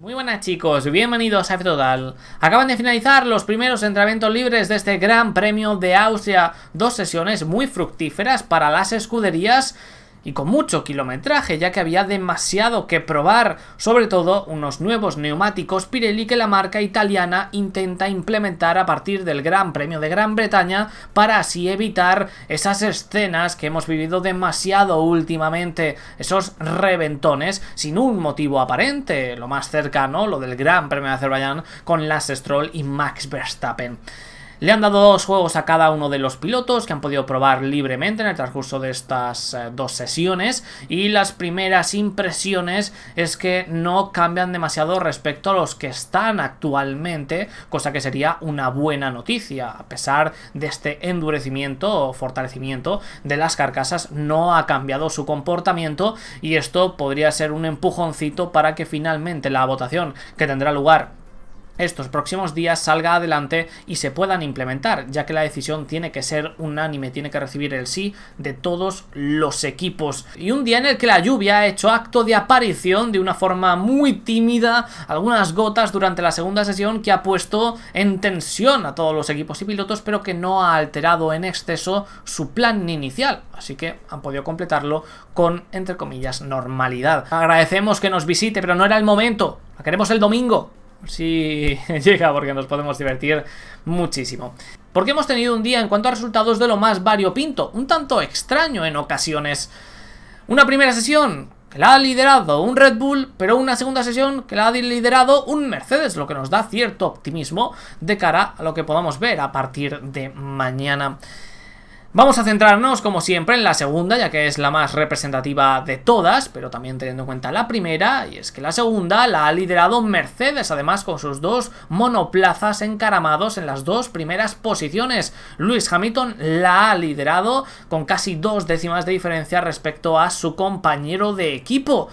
Muy buenas chicos, bienvenidos a Total. Acaban de finalizar los primeros entrenamientos libres de este Gran Premio de Austria. Dos sesiones muy fructíferas para las escuderías y con mucho kilometraje ya que había demasiado que probar, sobre todo unos nuevos neumáticos Pirelli que la marca italiana intenta implementar a partir del Gran Premio de Gran Bretaña para así evitar esas escenas que hemos vivido demasiado últimamente, esos reventones sin un motivo aparente, lo más cercano, lo del Gran Premio de Azerbaiyán con Lance Stroll y Max Verstappen. Le han dado dos juegos a cada uno de los pilotos que han podido probar libremente en el transcurso de estas eh, dos sesiones y las primeras impresiones es que no cambian demasiado respecto a los que están actualmente, cosa que sería una buena noticia. A pesar de este endurecimiento o fortalecimiento de las carcasas, no ha cambiado su comportamiento y esto podría ser un empujoncito para que finalmente la votación que tendrá lugar estos próximos días salga adelante y se puedan implementar, ya que la decisión tiene que ser unánime, tiene que recibir el sí de todos los equipos. Y un día en el que la lluvia ha hecho acto de aparición de una forma muy tímida, algunas gotas durante la segunda sesión que ha puesto en tensión a todos los equipos y pilotos, pero que no ha alterado en exceso su plan inicial, así que han podido completarlo con, entre comillas, normalidad. Agradecemos que nos visite, pero no era el momento, la queremos el domingo, si llega porque nos podemos divertir muchísimo. Porque hemos tenido un día en cuanto a resultados de lo más variopinto, un tanto extraño en ocasiones. Una primera sesión que la ha liderado un Red Bull, pero una segunda sesión que la ha liderado un Mercedes, lo que nos da cierto optimismo de cara a lo que podamos ver a partir de mañana. Vamos a centrarnos, como siempre, en la segunda, ya que es la más representativa de todas, pero también teniendo en cuenta la primera, y es que la segunda la ha liderado Mercedes, además con sus dos monoplazas encaramados en las dos primeras posiciones. Lewis Hamilton la ha liderado con casi dos décimas de diferencia respecto a su compañero de equipo.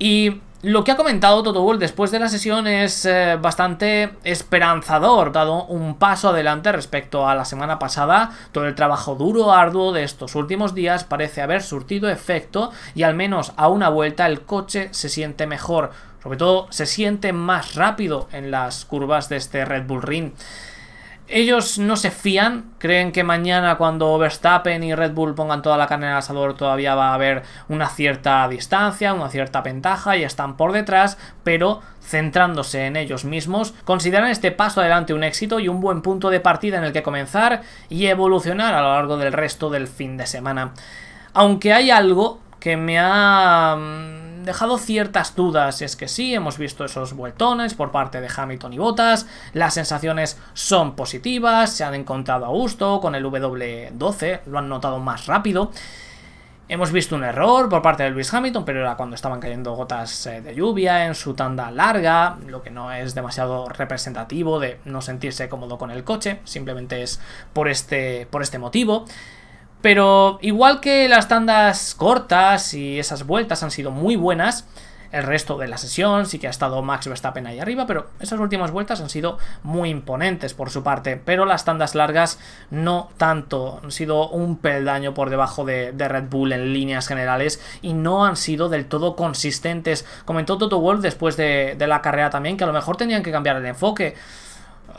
Y lo que ha comentado Toto después de la sesión es eh, bastante esperanzador, dado un paso adelante respecto a la semana pasada. Todo el trabajo duro, arduo de estos últimos días parece haber surtido efecto y al menos a una vuelta el coche se siente mejor. Sobre todo se siente más rápido en las curvas de este Red Bull Ring. Ellos no se fían, creen que mañana cuando Verstappen y Red Bull pongan toda la carne en el asador todavía va a haber una cierta distancia, una cierta ventaja y están por detrás, pero centrándose en ellos mismos, consideran este paso adelante un éxito y un buen punto de partida en el que comenzar y evolucionar a lo largo del resto del fin de semana. Aunque hay algo que me ha mm, dejado ciertas dudas. Es que sí, hemos visto esos vueltones por parte de Hamilton y Bottas. Las sensaciones son positivas, se han encontrado a gusto con el W12, lo han notado más rápido. Hemos visto un error por parte de Lewis Hamilton, pero era cuando estaban cayendo gotas eh, de lluvia en su tanda larga, lo que no es demasiado representativo de no sentirse cómodo con el coche, simplemente es por este, por este motivo. Pero igual que las tandas cortas y esas vueltas han sido muy buenas, el resto de la sesión sí que ha estado Max Verstappen ahí arriba, pero esas últimas vueltas han sido muy imponentes por su parte. Pero las tandas largas no tanto, han sido un peldaño por debajo de, Red Bull en líneas generales y no han sido del todo consistentes. Comentó Toto Wolff después de, de la carrera también que a lo mejor tenían que cambiar el enfoque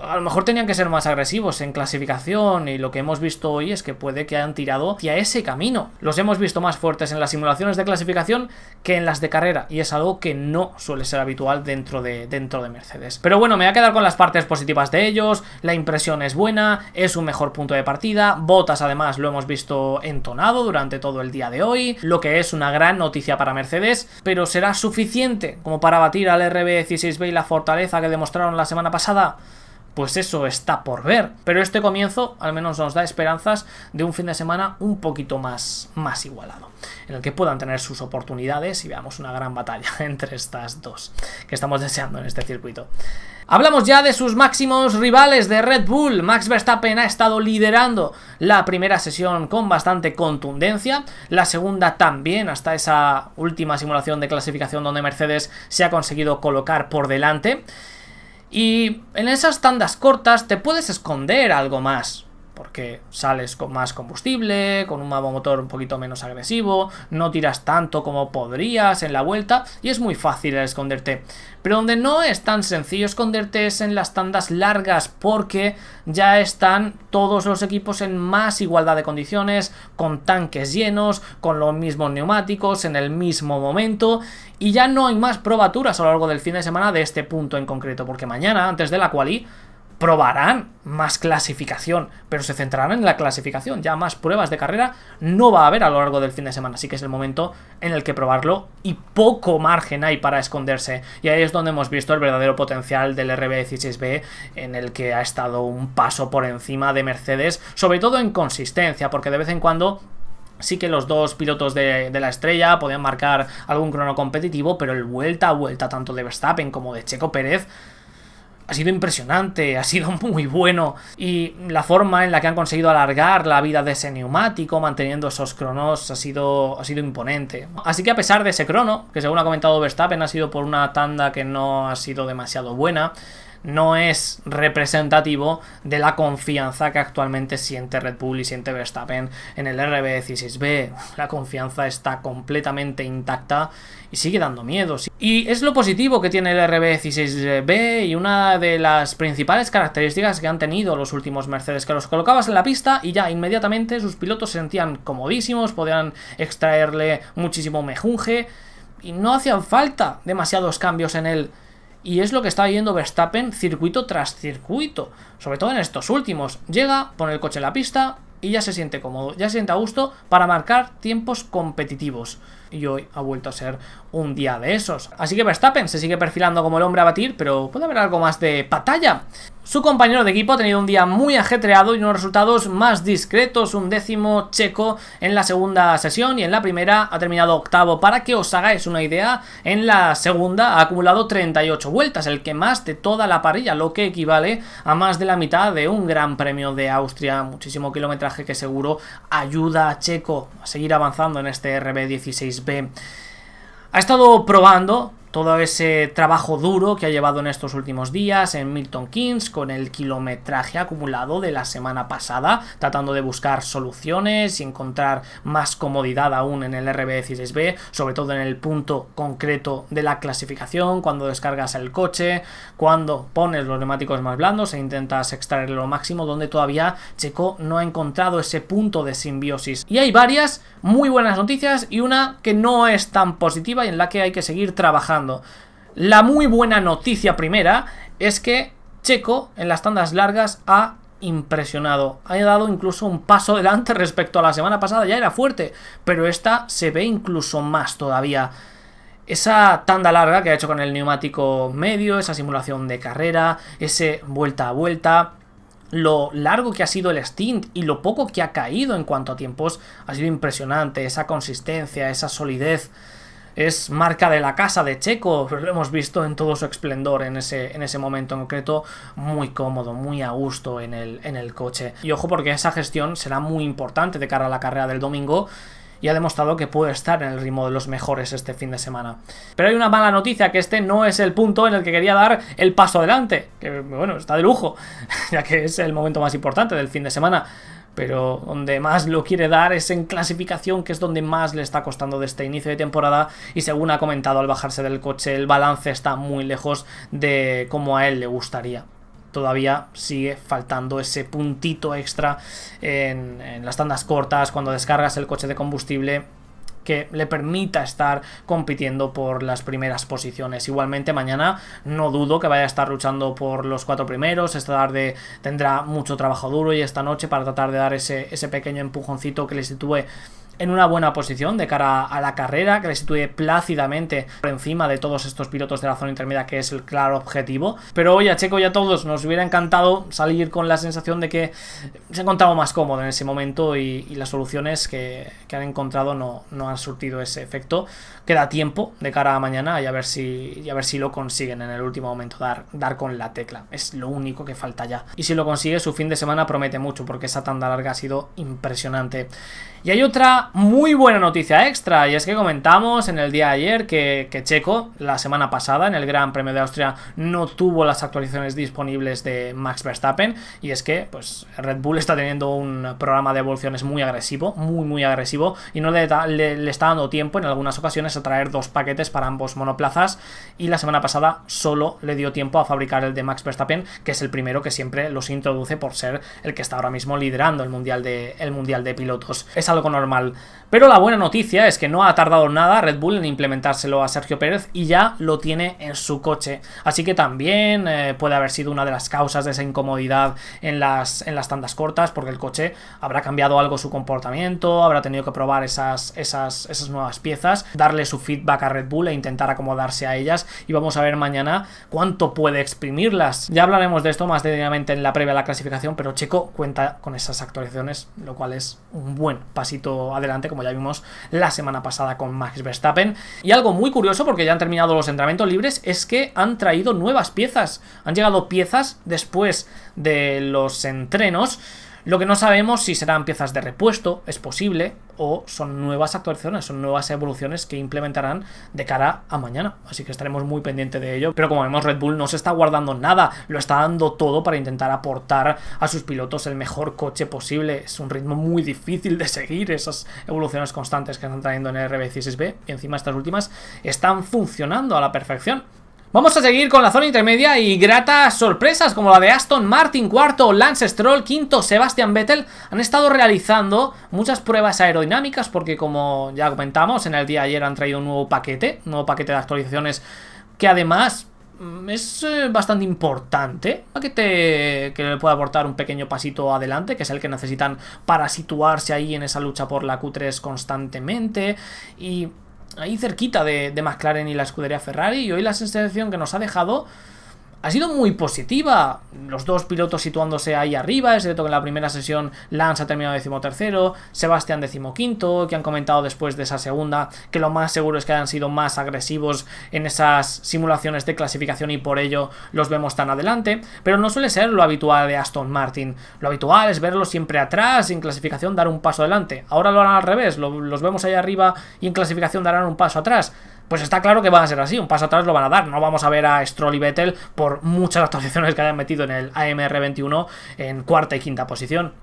a lo mejor tenían que ser más agresivos en clasificación y lo que hemos visto hoy es que puede que hayan tirado hacia ese camino. Los hemos visto más fuertes en las simulaciones de clasificación que en las de carrera y es algo que no suele ser habitual dentro de, dentro de Mercedes. Pero bueno, me voy a quedar con las partes positivas de ellos, la impresión es buena, es un mejor punto de partida, Botas además lo hemos visto entonado durante todo el día de hoy, lo que es una gran noticia para Mercedes, pero ¿será suficiente como para batir al RB16B y la fortaleza que demostraron la semana pasada? Pues eso está por ver. Pero este comienzo al menos nos da esperanzas de un fin de semana un poquito más, más igualado, en el que puedan tener sus oportunidades y veamos una gran batalla entre estas dos que estamos deseando en este circuito. Hablamos ya de sus máximos rivales de Red Bull. Max Verstappen ha estado liderando la primera sesión con bastante contundencia, la segunda también hasta esa última simulación de clasificación donde Mercedes se ha conseguido colocar por delante. Y en esas tandas cortas te puedes esconder algo más. Porque sales con más combustible, con un motor un poquito menos agresivo, no tiras tanto como podrías en la vuelta y es muy fácil esconderte. Pero donde no es tan sencillo esconderte es en las tandas largas porque ya están todos los equipos en más igualdad de condiciones, con tanques llenos, con los mismos neumáticos, en el mismo momento y ya no hay más probaturas a lo largo del fin de semana de este punto en concreto porque mañana, antes de la quali, probarán más clasificación, pero se centrarán en la clasificación. Ya más pruebas de carrera no va a haber a lo largo del fin de semana, así que es el momento en el que probarlo y poco margen hay para esconderse. Y ahí es donde hemos visto el verdadero potencial del RB16B, en el que ha estado un paso por encima de Mercedes, sobre todo en consistencia, porque de vez en cuando Sí que los dos pilotos de, de, la estrella podían marcar algún crono competitivo, pero el vuelta a vuelta tanto de Verstappen como de Checo Pérez ha sido impresionante, ha sido muy bueno y la forma en la que han conseguido alargar la vida de ese neumático manteniendo esos cronos ha sido, ha sido imponente. Así que a pesar de ese crono, que según ha comentado Verstappen ha sido por una tanda que no ha sido demasiado buena, no es representativo de la confianza que actualmente siente Red Bull y siente Verstappen en el RB16B. La confianza está completamente intacta y sigue dando miedo. Y es lo positivo que tiene el RB16B y una de las principales características que han tenido los últimos Mercedes, que los colocabas en la pista y ya inmediatamente sus pilotos se sentían comodísimos, podían extraerle muchísimo mejunje y no hacían falta demasiados cambios en él. Y es lo que está viendo Verstappen circuito tras circuito. Sobre todo en estos últimos. Llega, pone el coche en la pista y ya se siente cómodo, ya se siente a gusto para marcar tiempos competitivos y hoy ha vuelto a ser un día de esos. Así que Verstappen se sigue perfilando como el hombre a batir, pero puede haber algo más de batalla. Su compañero de equipo ha tenido un día muy ajetreado y unos resultados más discretos, un décimo checo en la segunda sesión y en la primera ha terminado octavo. Para que os hagáis una idea, en la segunda ha acumulado 38 vueltas, el que más de toda la parrilla, lo que equivale a más de la mitad de un gran premio de Austria, muchísimo kilometraje que seguro ayuda a Checo a seguir avanzando en este RB16B. Ha estado probando todo ese trabajo duro que ha llevado en estos últimos días en Milton Keynes con el kilometraje acumulado de la semana pasada, tratando de buscar soluciones y encontrar más comodidad aún en el RB16B, sobre todo en el punto concreto de la clasificación, cuando descargas el coche, cuando pones los neumáticos más blandos e intentas extraer lo máximo, donde todavía Checo no ha encontrado ese punto de simbiosis. Y hay varias muy buenas noticias y una que no es tan positiva y en la que hay que seguir trabajando la muy buena noticia primera es que Checo en las tandas largas ha impresionado. Ha dado incluso un paso adelante respecto a la semana pasada. Ya era fuerte, pero esta se ve incluso más todavía. Esa tanda larga que ha hecho con el neumático medio, esa simulación de carrera, ese vuelta a vuelta, lo largo que ha sido el stint y lo poco que ha caído en cuanto a tiempos ha sido impresionante. Esa consistencia, esa solidez es marca de la casa de Checo, lo hemos visto en todo su esplendor en ese, en ese momento en concreto, muy cómodo, muy a gusto en el, en el coche. Y ojo porque esa gestión será muy importante de cara a la carrera del domingo y ha demostrado que puede estar en el ritmo de los mejores este fin de semana. Pero hay una mala noticia, que este no es el punto en el que quería dar el paso adelante, que bueno, está de lujo, ya que es el momento más importante del fin de semana pero donde más lo quiere dar es en clasificación, que es donde más le está costando de este inicio de temporada. Y según ha comentado al bajarse del coche, el balance está muy lejos de como a él le gustaría. Todavía sigue faltando ese puntito extra en, las tandas cortas, cuando descargas el coche de combustible, que le permita estar compitiendo por las primeras posiciones. Igualmente mañana no dudo que vaya a estar luchando por los cuatro primeros, esta tarde tendrá mucho trabajo duro y esta noche para tratar de dar ese, ese pequeño empujoncito que le sitúe en una buena posición de cara a la carrera, que le sitúe plácidamente por encima de todos estos pilotos de la zona intermedia, que es el claro objetivo. Pero hoy a Checo y a todos nos hubiera encantado salir con la sensación de que se encontraba más cómodo en ese momento y, las soluciones que, han encontrado no, han surtido ese efecto. Queda tiempo de cara a mañana y a ver si, a ver si lo consiguen en el último momento, dar, dar con la tecla. Es lo único que falta ya. Y si lo consigue, su fin de semana promete mucho, porque esa tanda larga ha sido impresionante. Y hay otra muy buena noticia extra, y es que comentamos en el día de ayer que, que, Checo, la semana pasada, en el Gran Premio de Austria, no tuvo las actualizaciones disponibles de Max Verstappen, y es que, pues, Red Bull está teniendo un programa de evoluciones muy agresivo, muy, muy agresivo, y no le, le, le está dando tiempo en algunas ocasiones a traer dos paquetes para ambos monoplazas, y la semana pasada solo le dio tiempo a fabricar el de Max Verstappen, que es el primero que siempre los introduce por ser el que está ahora mismo liderando el mundial de, el mundial de pilotos. Es algo normal. Pero la buena noticia es que no ha tardado nada Red Bull en implementárselo a Sergio Pérez y ya lo tiene en su coche. Así que también eh, puede haber sido una de las causas de esa incomodidad en las, en las tandas cortas, porque el coche habrá cambiado algo su comportamiento, habrá tenido que probar esas, esas, esas nuevas piezas, darle su feedback a Red Bull e intentar acomodarse a ellas. Y vamos a ver mañana cuánto puede exprimirlas. Ya hablaremos de esto más detenidamente en la previa a la clasificación, pero Checo cuenta con esas actualizaciones, lo cual es un buen pasito adelante como ya vimos la semana pasada con Max Verstappen. Y algo muy curioso, porque ya han terminado los entrenamientos libres, es que han traído nuevas piezas. Han llegado piezas después de los entrenos lo que no sabemos si serán piezas de repuesto, es posible, o son nuevas actualizaciones, son nuevas evoluciones que implementarán de cara a mañana. Así que estaremos muy pendientes de ello. Pero como vemos, Red Bull no se está guardando nada, lo está dando todo para intentar aportar a sus pilotos el mejor coche posible. Es un ritmo muy difícil de seguir esas evoluciones constantes que están trayendo en el RB16B y encima estas últimas están funcionando a la perfección. Vamos a seguir con la zona intermedia y gratas sorpresas como la de Aston Martin, cuarto, Lance Stroll, quinto, Sebastian Vettel han estado realizando muchas pruebas aerodinámicas porque como ya comentamos en el día de ayer han traído un nuevo paquete, un nuevo paquete de actualizaciones que además mm, es eh, bastante importante un paquete que le puede aportar un pequeño pasito adelante que es el que necesitan para situarse ahí en esa lucha por la Q3 constantemente y ahí cerquita de, de McLaren y la escudería Ferrari y hoy la sensación que nos ha dejado ha sido muy positiva. Los dos pilotos situándose ahí arriba. Es cierto que en la primera sesión Lance ha terminado decimotercero, Sebastián decimoquinto, que han comentado después de esa segunda que lo más seguro es que hayan sido más agresivos en esas simulaciones de clasificación y por ello los vemos tan adelante. Pero no suele ser lo habitual de Aston Martin. Lo habitual es verlos siempre atrás y en clasificación dar un paso adelante. Ahora lo harán al revés, los vemos ahí arriba y en clasificación darán un paso atrás pues está claro que van a ser así, un paso atrás lo van a dar. No vamos a ver a Stroll y Vettel por muchas actualizaciones que hayan metido en el AMR21 en cuarta y quinta posición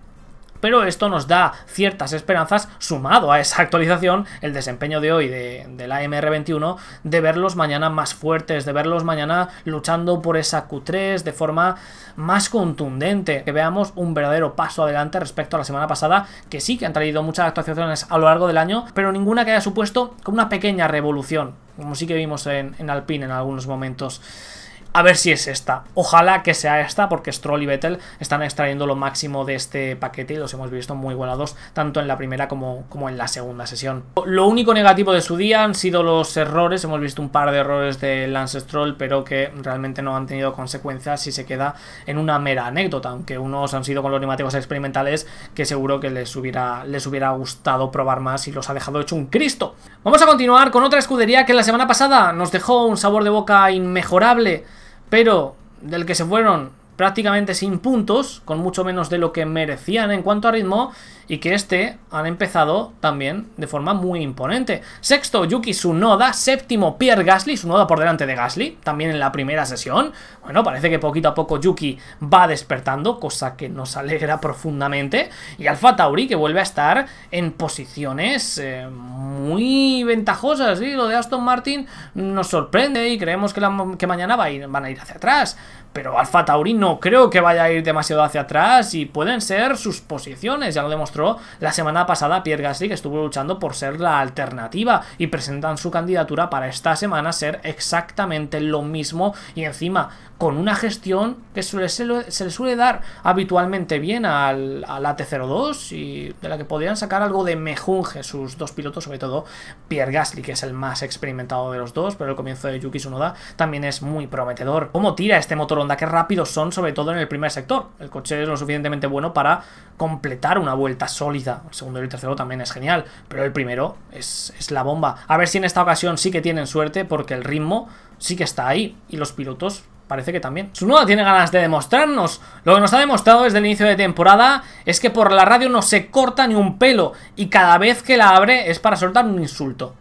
pero esto nos da ciertas esperanzas sumado a esa actualización, el desempeño de hoy de, la MR21, de verlos mañana más fuertes, de verlos mañana luchando por esa Q3 de forma más contundente, que veamos un verdadero paso adelante respecto a la semana pasada, que sí que han traído muchas actualizaciones a lo largo del año, pero ninguna que haya supuesto como una pequeña revolución, como sí que vimos en, en Alpine en algunos momentos. A ver si es esta. Ojalá que sea esta, porque Stroll y Vettel están extrayendo lo máximo de este paquete y los hemos visto muy igualados, tanto en la primera como, como en la segunda sesión. Lo único negativo de su día han sido los errores. Hemos visto un par de errores de Lance Stroll, pero que realmente no han tenido consecuencias si se queda en una mera anécdota, aunque unos han sido con los neumáticos experimentales que seguro que les hubiera, les hubiera gustado probar más y los ha dejado hecho un Cristo. Vamos a continuar con otra escudería que la semana pasada nos dejó un sabor de boca inmejorable pero del que se fueron prácticamente sin puntos, con mucho menos de lo que merecían en cuanto a ritmo, y que este han empezado también de forma muy imponente. Sexto, Yuki Tsunoda. Séptimo, Pierre Gasly. Tsunoda por delante de Gasly, también en la primera sesión. Bueno, parece que poquito a poco Yuki va despertando, cosa que nos alegra profundamente. Y Alfa Tauri, que vuelve a estar en posiciones eh, muy ventajosas. ¿sí? Lo de Aston Martin nos sorprende y creemos que, mañana va van a ir hacia atrás. Pero Alfa Tauri no creo que vaya a ir demasiado hacia atrás y pueden ser sus posiciones, ya lo demostró la semana pasada Pierre Gasly que estuvo luchando por ser la alternativa y presentan su candidatura para esta semana ser exactamente lo mismo y encima con una gestión que se le suele dar habitualmente bien al, al AT02 y de la que podrían sacar algo de mejunje sus dos pilotos, sobre todo Pierre Gasly, que es el más experimentado de los dos, pero el comienzo de Yuki Tsunoda también es muy prometedor. ¿Cómo tira este motor Qué rápidos son, sobre todo en el primer sector. El coche es lo suficientemente bueno para completar una vuelta sólida. El segundo y el tercero también es genial, pero el primero es, es la bomba. A ver si en esta ocasión sí que tienen suerte, porque el ritmo sí que está ahí y los pilotos parece que también. Sunoda tiene ganas de demostrarnos. Lo que nos ha demostrado desde el inicio de temporada es que por la radio no se corta ni un pelo y cada vez que la abre es para soltar un insulto.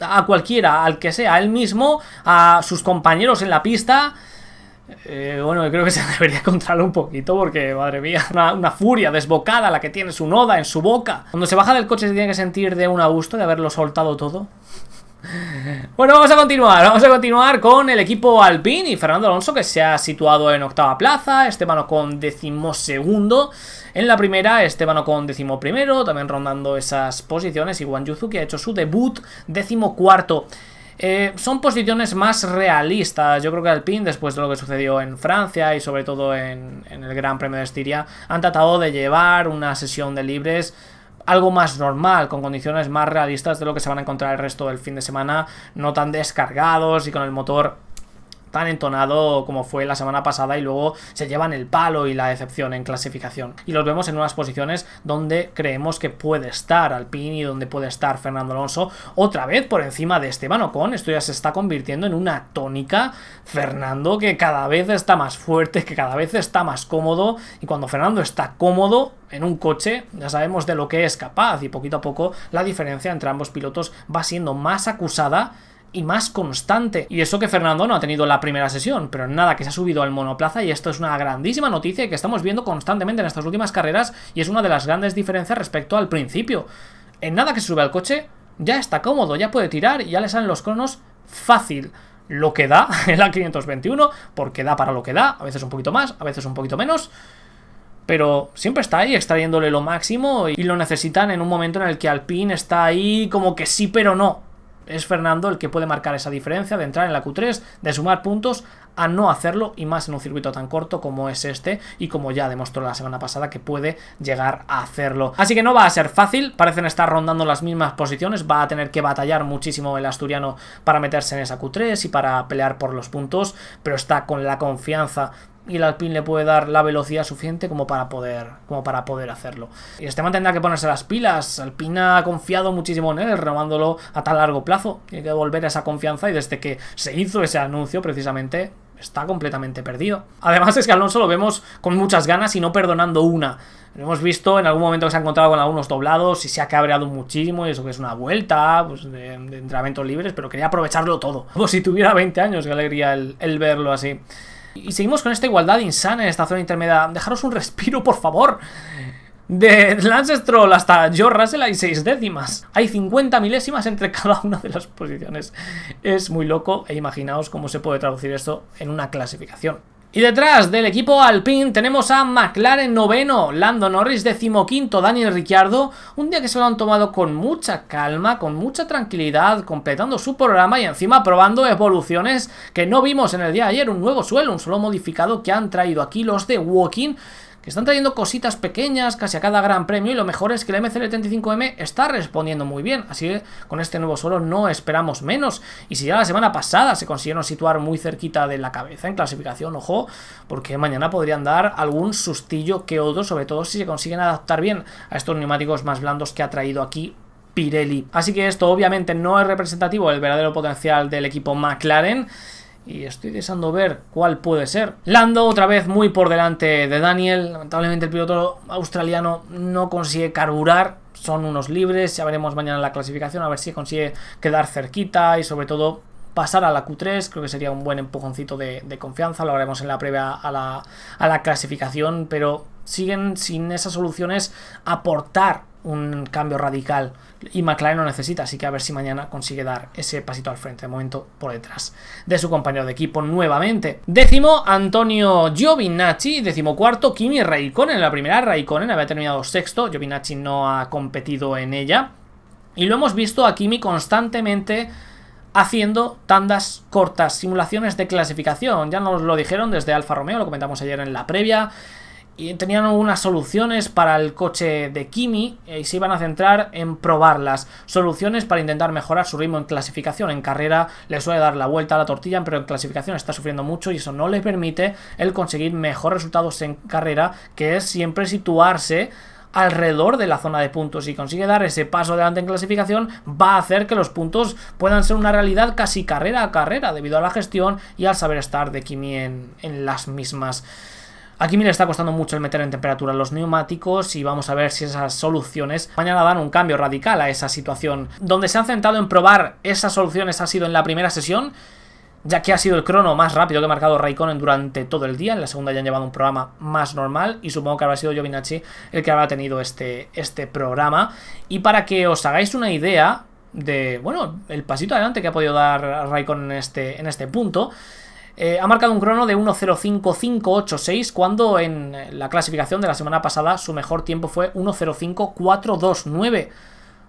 A cualquiera, al que sea, a él mismo, a sus compañeros en la pista. Eh, bueno, creo que se debería controlar un poquito porque, madre mía, una, furia desbocada la que tiene su noda en su boca. Cuando se baja del coche se tiene que sentir de un a gusto de haberlo soltado todo. Bueno, vamos a continuar, vamos a continuar con el equipo Alpine y Fernando Alonso que se ha situado en octava plaza, Esteban con decimosegundo en la primera, Esteban con decimoprimero, también rondando esas posiciones y Juan Yuzu que ha hecho su debut decimocuarto. Eh, son posiciones más realistas. Yo creo que Alpine, después de lo que sucedió en Francia y sobre todo en, en el Gran Premio de Estiria, han tratado de llevar una sesión de libres algo más normal, con condiciones más realistas de lo que se van a encontrar el resto del fin de semana, no tan descargados y con el motor tan entonado como fue la semana pasada y luego se llevan el palo y la decepción en clasificación. Y los vemos en unas posiciones donde creemos que puede estar Alpine y donde puede estar Fernando Alonso otra vez por encima de Esteban Ocon. Esto ya se está convirtiendo en una tónica. Fernando que cada vez está más fuerte, que cada vez está más cómodo y cuando Fernando está cómodo en un coche ya sabemos de lo que es capaz y poquito a poco la diferencia entre ambos pilotos va siendo más acusada y más constante. Y eso que Fernando no ha tenido la primera sesión, pero nada, que se ha subido al monoplaza y esto es una grandísima noticia que estamos viendo constantemente en estas últimas carreras y es una de las grandes diferencias respecto al principio. En nada que se sube al coche, ya está cómodo, ya puede tirar y ya le salen los cronos fácil. Lo que da en la 521, porque da para lo que da, a veces un poquito más, a veces un poquito menos pero siempre está ahí extrayéndole lo máximo y lo necesitan en un momento en el que Alpine está ahí como que sí pero no es Fernando el que puede marcar esa diferencia de entrar en la Q3, de sumar puntos a no hacerlo y más en un circuito tan corto como es este y como ya demostró la semana pasada que puede llegar a hacerlo. Así que no va a ser fácil, parecen estar rondando las mismas posiciones, va a tener que batallar muchísimo el asturiano para meterse en esa Q3 y para pelear por los puntos, pero está con la confianza y el Alpine le puede dar la velocidad suficiente como para poder, como para poder hacerlo. Y Esteban tendrá que ponerse las pilas. Alpine ha confiado muchísimo en él, renovándolo a tan largo plazo. Tiene que devolver esa confianza y desde que se hizo ese anuncio precisamente está completamente perdido. Además es que Alonso lo vemos con muchas ganas y no perdonando una. Lo hemos visto en algún momento que se ha encontrado con algunos doblados y se ha cabreado muchísimo y eso que es una vuelta pues, de, entrenamientos libres, pero quería aprovecharlo todo. Como si tuviera 20 años, qué alegría el verlo así. Y seguimos con esta igualdad insana en esta zona intermedia. Dejaros un respiro, por favor. De Lance Stroll hasta George Russell hay 6 décimas. Hay 50 milésimas entre cada una de las posiciones. Es muy loco e imaginaos cómo se puede traducir esto en una clasificación. Y detrás del equipo Alpine tenemos a McLaren noveno, Lando Norris decimoquinto, Daniel Ricciardo, un día que se lo han tomado con mucha calma, con mucha tranquilidad, completando su programa y encima probando evoluciones que no vimos en el día de ayer, un nuevo suelo, un suelo modificado que han traído aquí los de Walking están trayendo cositas pequeñas casi a cada gran premio y lo mejor es que el MCL35M está respondiendo muy bien, así que con este nuevo suelo no esperamos menos. Y si ya la semana pasada se consiguieron situar muy cerquita de la cabeza en clasificación, ojo, porque mañana podrían dar algún sustillo que otro, sobre todo si se consiguen adaptar bien a estos neumáticos más blandos que ha traído aquí Pirelli. Así que esto obviamente no es representativo del verdadero potencial del equipo McLaren, y estoy deseando ver cuál puede ser. Lando otra vez muy por delante de Daniel. Lamentablemente el piloto australiano no consigue carburar. Son unos libres. Ya veremos mañana la clasificación a ver si consigue quedar cerquita y sobre todo pasar a la Q3. Creo que sería un buen empujoncito de, confianza. Lo haremos en la previa a la, a la clasificación. Pero siguen sin esas soluciones aportar un cambio radical y McLaren lo necesita, así que a ver si mañana consigue dar ese pasito al frente, de momento por detrás de su compañero de equipo nuevamente. Décimo, Antonio Giovinacci, décimo cuarto, Kimi Raikkonen, en la primera Raikkonen había terminado sexto, Giovinacci no ha competido en ella, y lo hemos visto a Kimi constantemente haciendo tandas cortas, simulaciones de clasificación, ya nos lo dijeron desde Alfa Romeo, lo comentamos ayer en la previa, y tenían algunas soluciones para el coche de Kimi y se iban a centrar en probarlas. Soluciones para intentar mejorar su ritmo en clasificación. En carrera le suele dar la vuelta a la tortilla, pero en clasificación está sufriendo mucho y eso no le permite el conseguir mejores resultados en carrera, que es siempre situarse alrededor de la zona de puntos y consigue dar ese paso adelante en clasificación, va a hacer que los puntos puedan ser una realidad casi carrera a carrera debido a la gestión y al saber estar de Kimi en las mismas. A Kimi le está costando mucho el meter en temperatura los neumáticos y vamos a ver si esas soluciones mañana dan un cambio radical a esa situación. Donde se han centrado en probar esas soluciones ha sido en la primera sesión, ya que ha sido el crono más rápido que ha marcado Raikkonen durante todo el día. En la segunda ya han llevado un programa más normal y supongo que habrá sido Giovinacci el que habrá tenido este, este programa. Y para que os hagáis una idea de, bueno, el pasito adelante que ha podido dar Raikkonen en este, en este punto... Eh, ha marcado un crono de 1.05.586 cuando en la clasificación de la semana pasada su mejor tiempo fue 1.05.429.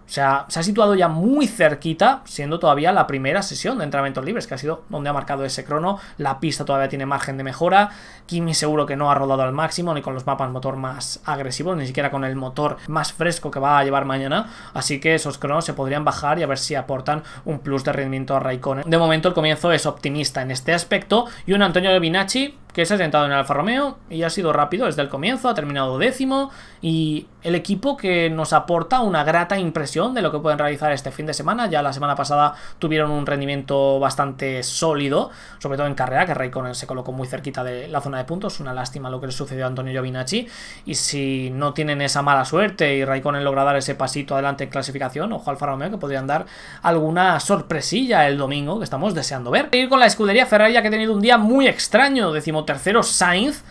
O sea, se ha situado ya muy cerquita, siendo todavía la primera sesión de entrenamientos libres, que ha sido donde ha marcado ese crono. La pista todavía tiene margen de mejora. Kimi seguro que no ha rodado al máximo, ni con los mapas motor más agresivos, ni siquiera con el motor más fresco que va a llevar mañana. Así que esos cronos se podrían bajar y a ver si aportan un plus de rendimiento a Raikkonen. De momento el comienzo es optimista en este aspecto. Y un Antonio Giovinacci que se ha sentado en el Alfa Romeo y ha sido rápido desde el comienzo, ha terminado décimo y el equipo que nos aporta una grata impresión de lo que pueden realizar este fin de semana. Ya la semana pasada tuvieron un rendimiento bastante sólido, sobre todo en carrera, que Raikkonen se colocó muy cerquita de la zona de puntos. Una lástima lo que le sucedió a Antonio Giovinacci. Y si no tienen esa mala suerte y Raikkonen logra dar ese pasito adelante en clasificación, ojo Alfa Romeo que podrían dar alguna sorpresilla el domingo que estamos deseando ver. Ir con la escudería Ferrari ya que ha tenido un día muy extraño, decimos tercero Sainz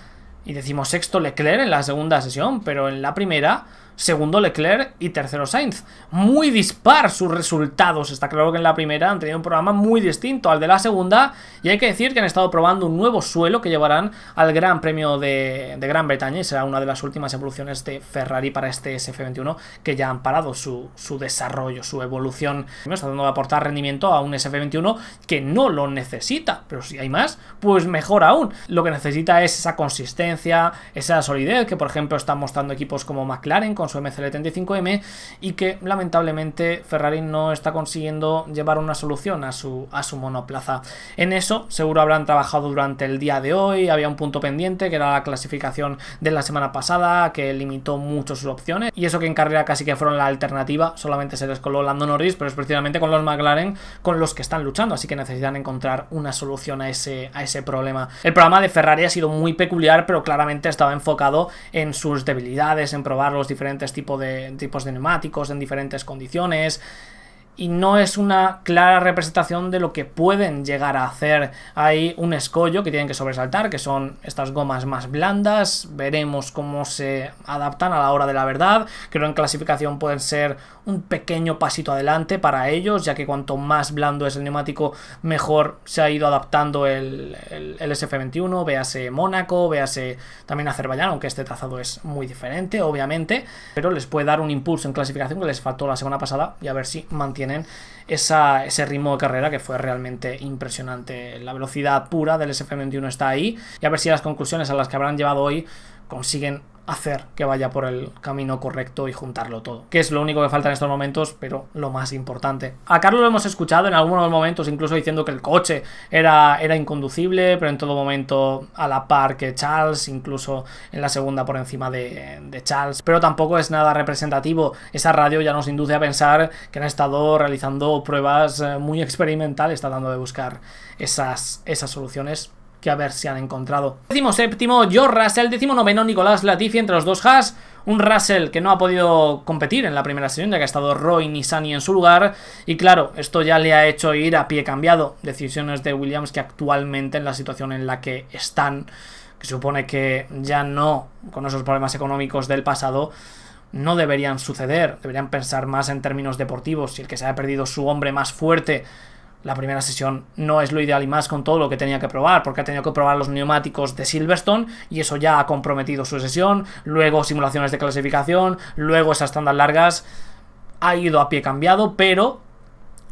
y decimos sexto Leclerc en la segunda sesión, pero en la primera segundo Leclerc y tercero Sainz. Muy dispar sus resultados. Está claro que en la primera han tenido un programa muy distinto al de la segunda y hay que decir que han estado probando un nuevo suelo que llevarán al Gran Premio de, Gran Bretaña y será una de las últimas evoluciones de Ferrari para este SF21 que ya han parado su, desarrollo, su evolución. Está tratando de aportar rendimiento a un SF21 que no lo necesita, pero si hay más, pues mejor aún. Lo que necesita es esa consistencia, esa solidez que por ejemplo están mostrando equipos como McLaren su MCL35M y que lamentablemente Ferrari no está consiguiendo llevar una solución a su, a su monoplaza. En eso seguro habrán trabajado durante el día de hoy, había un punto pendiente que era la clasificación de la semana pasada que limitó mucho sus opciones y eso que en carrera casi que fueron la alternativa, solamente se les coló Lando Norris, pero es precisamente con los McLaren con los que están luchando, así que necesitan encontrar una solución a ese, a ese problema. El programa de Ferrari ha sido muy peculiar, pero claramente estaba enfocado en sus debilidades, en probar los diferentes tipo de, tipos de neumáticos en diferentes condiciones y no es una clara representación de lo que pueden llegar a hacer. Hay un escollo que tienen que sobresaltar, que son estas gomas más blandas. Veremos cómo se adaptan a la hora de la verdad. Creo en clasificación pueden ser un pequeño pasito adelante para ellos, ya que cuanto más blando es el neumático, mejor se ha ido adaptando el, el, SF21. Véase Mónaco, véase también Azerbaiyán, aunque este trazado es muy diferente, obviamente. Pero les puede dar un impulso en clasificación que les faltó la semana pasada y a ver si mantienen ese ritmo de carrera que fue realmente impresionante. La velocidad pura del SF21 está ahí y a ver si las conclusiones a las que habrán llevado hoy consiguen hacer que vaya por el camino correcto y juntarlo todo. Que es lo único que falta en estos momentos, pero lo más importante. A Carlos lo hemos escuchado en algunos momentos, incluso diciendo que el coche era, era inconducible, pero en todo momento a la par que Charles, incluso en la segunda por encima de, Charles. Pero tampoco es nada representativo. Esa radio ya nos induce a pensar que han estado realizando pruebas eh, muy experimentales, tratando de buscar esas, esas soluciones que a ver si han encontrado. Décimo séptimo, George Russell. Décimo noveno, Nicolás Latifi entre los dos Haas. Un Russell que no ha podido competir en la primera sesión, ya que ha estado Roy Nissani en su lugar. Y claro, esto ya le ha hecho ir a pie cambiado. Decisiones de Williams que actualmente en la situación en la que están, que supone que ya no, con esos problemas económicos del pasado, no deberían suceder. Deberían pensar más en términos deportivos. Si el que se ha perdido su hombre más fuerte la primera sesión no es lo ideal y más con todo lo que tenía que probar, porque ha tenido que probar los neumáticos de Silverstone y eso ya ha comprometido su sesión, luego simulaciones de clasificación, luego esas tandas largas, ha ido a pie cambiado, pero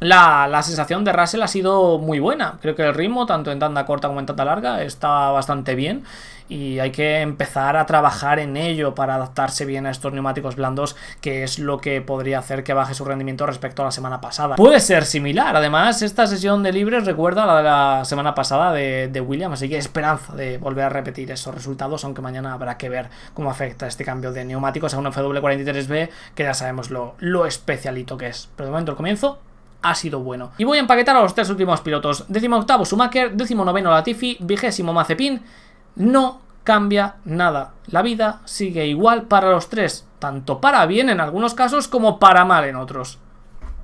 la, la, sensación de Russell ha sido muy buena. Creo que el ritmo, tanto en tanda corta como en tanda larga, está bastante bien y hay que empezar a trabajar en ello para adaptarse bien a estos neumáticos blandos, que es lo que podría hacer que baje su rendimiento respecto a la semana pasada. Puede ser similar, además esta sesión de libres recuerda a la de la semana pasada de, de Williams, así que esperanza de volver a repetir esos resultados, aunque mañana habrá que ver cómo afecta este cambio de neumáticos a un FW43B, que ya sabemos lo, lo especialito que es. Pero de momento el comienzo ha sido bueno. Y voy a empaquetar a los tres últimos pilotos. Décimo octavo Schumacher, décimo noveno Latifi, vigésimo Mazepin, no cambia nada. La vida sigue igual para los tres, tanto para bien en algunos casos como para mal en otros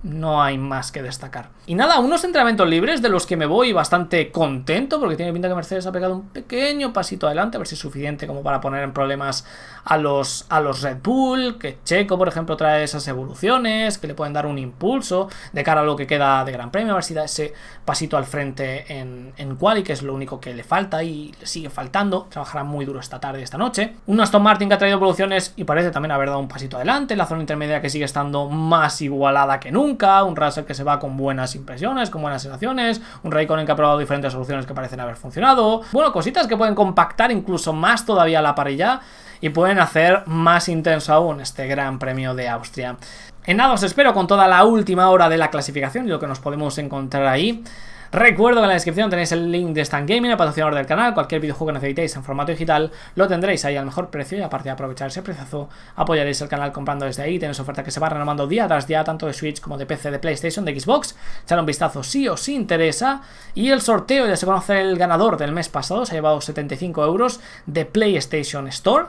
no hay más que destacar. Y nada, unos entrenamientos libres de los que me voy bastante contento, porque tiene pinta que Mercedes ha pegado un pequeño pasito adelante, a ver si es suficiente como para poner en problemas a los, a los Red Bull, que Checo, por ejemplo, trae esas evoluciones, que le pueden dar un impulso de cara a lo que queda de Gran Premio, a ver si da ese pasito al frente en, en Quali, que es lo único que le falta y le sigue faltando, trabajará muy duro esta tarde esta noche. Un Aston Martin que ha traído evoluciones y parece también haber dado un pasito adelante, la zona intermedia que sigue estando más igualada que nunca, un Russell que se va con buenas impresiones, con buenas sensaciones, un Raikkonen que ha probado diferentes soluciones que parecen haber funcionado, bueno, cositas que pueden compactar incluso más todavía la parrilla y pueden hacer más intenso aún este Gran Premio de Austria. En nada os espero con toda la última hora de la clasificación y lo que nos podemos encontrar ahí. Recuerdo que en la descripción tenéis el link de Stan Gaming, el patrocinador del canal. Cualquier videojuego que necesitéis en formato digital lo tendréis ahí al mejor precio. Y aparte de aprovechar ese precio, apoyaréis el canal comprando desde ahí. Tenéis oferta que se va renovando día tras día, tanto de Switch como de PC, de PlayStation, de Xbox. Echar un vistazo si os interesa. Y el sorteo, ya se conoce el ganador del mes pasado, se ha llevado 75 euros de PlayStation Store.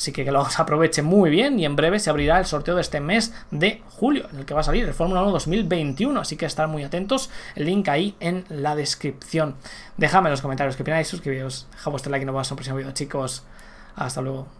Así que que los aproveche muy bien y en breve se abrirá el sorteo de este mes de julio, en el que va a salir el Fórmula 1 2021. Así que estar muy atentos. El link ahí en la descripción. Dejadme en los comentarios qué opináis, suscribiros, dejad vuestro like y nos vemos en el próximo vídeo, chicos. Hasta luego.